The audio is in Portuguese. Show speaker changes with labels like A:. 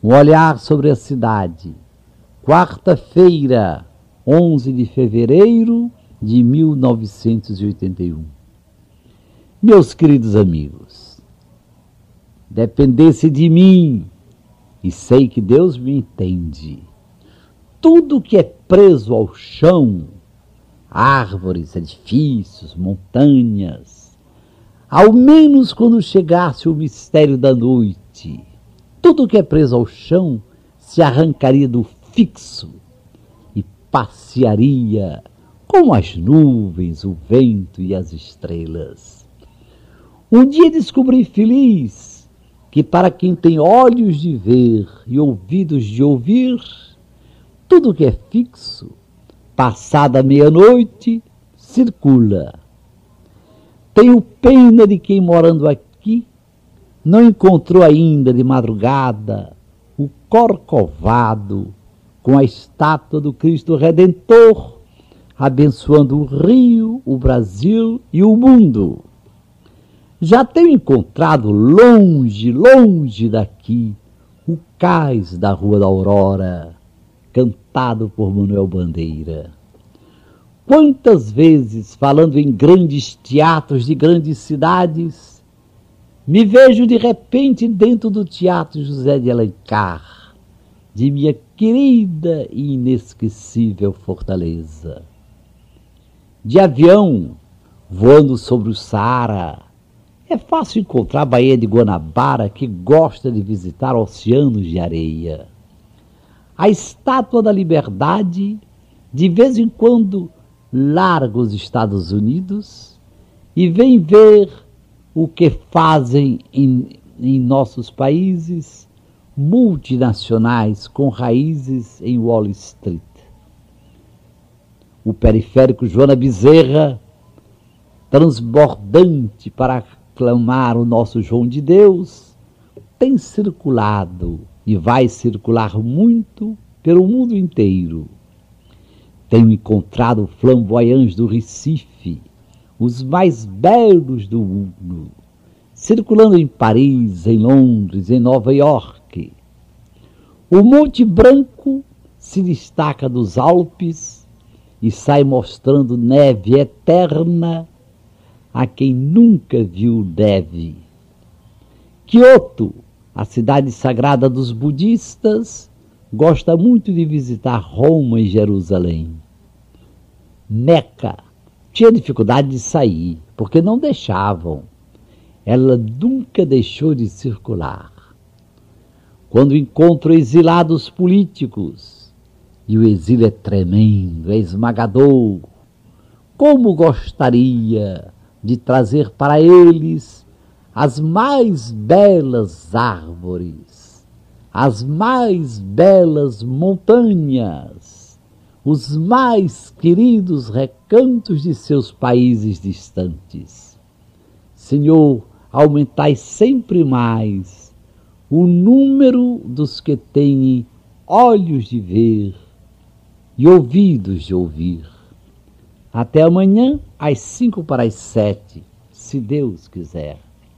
A: Um olhar sobre a cidade. Quarta-feira, 11 de fevereiro de 1981. Meus queridos amigos, dependesse de mim, e sei que Deus me entende, tudo que é preso ao chão, árvores, edifícios, montanhas, ao menos quando chegasse o mistério da noite, tudo que é preso ao chão se arrancaria do fixo e passearia como as nuvens, o vento e as estrelas. Um dia descobri feliz que para quem tem olhos de ver e ouvidos de ouvir, tudo que é fixo, passada meia-noite, circula. Tenho pena de quem morando aqui não encontrou ainda de madrugada o corcovado com a estátua do Cristo Redentor, abençoando o Rio, o Brasil e o mundo. Já tenho encontrado longe, longe daqui, o cais da Rua da Aurora, cantado por Manuel Bandeira. Quantas vezes, falando em grandes teatros de grandes cidades, me vejo de repente dentro do Teatro José de Alencar, de minha querida e inesquecível Fortaleza. De avião, voando sobre o Saara, é fácil encontrar a Baía de Guanabara que gosta de visitar oceanos de areia. A estátua da liberdade, de vez em quando, larga os Estados Unidos e vem ver o que fazem em, em nossos países multinacionais com raízes em Wall Street. O periférico Joana Bezerra, transbordante para aclamar o nosso João de Deus, tem circulado e vai circular muito pelo mundo inteiro. Tenho encontrado flamboyants do Recife, os mais belos do mundo, circulando em Paris, em Londres, em Nova York. O Monte Branco se destaca dos Alpes e sai mostrando neve eterna a quem nunca viu neve. Kyoto, a cidade sagrada dos budistas, gosta muito de visitar Roma e Jerusalém. Meca tinha dificuldade de sair, porque não deixavam. Ela nunca deixou de circular. Quando encontro exilados políticos, e o exílio é tremendo, é esmagador, como gostaria de trazer para eles as mais belas árvores, as mais belas montanhas, os mais queridos recantos de seus países distantes. Senhor, aumentai sempre mais o número dos que têm olhos de ver e ouvidos de ouvir até amanhã, às cinco para as sete, se Deus quiser.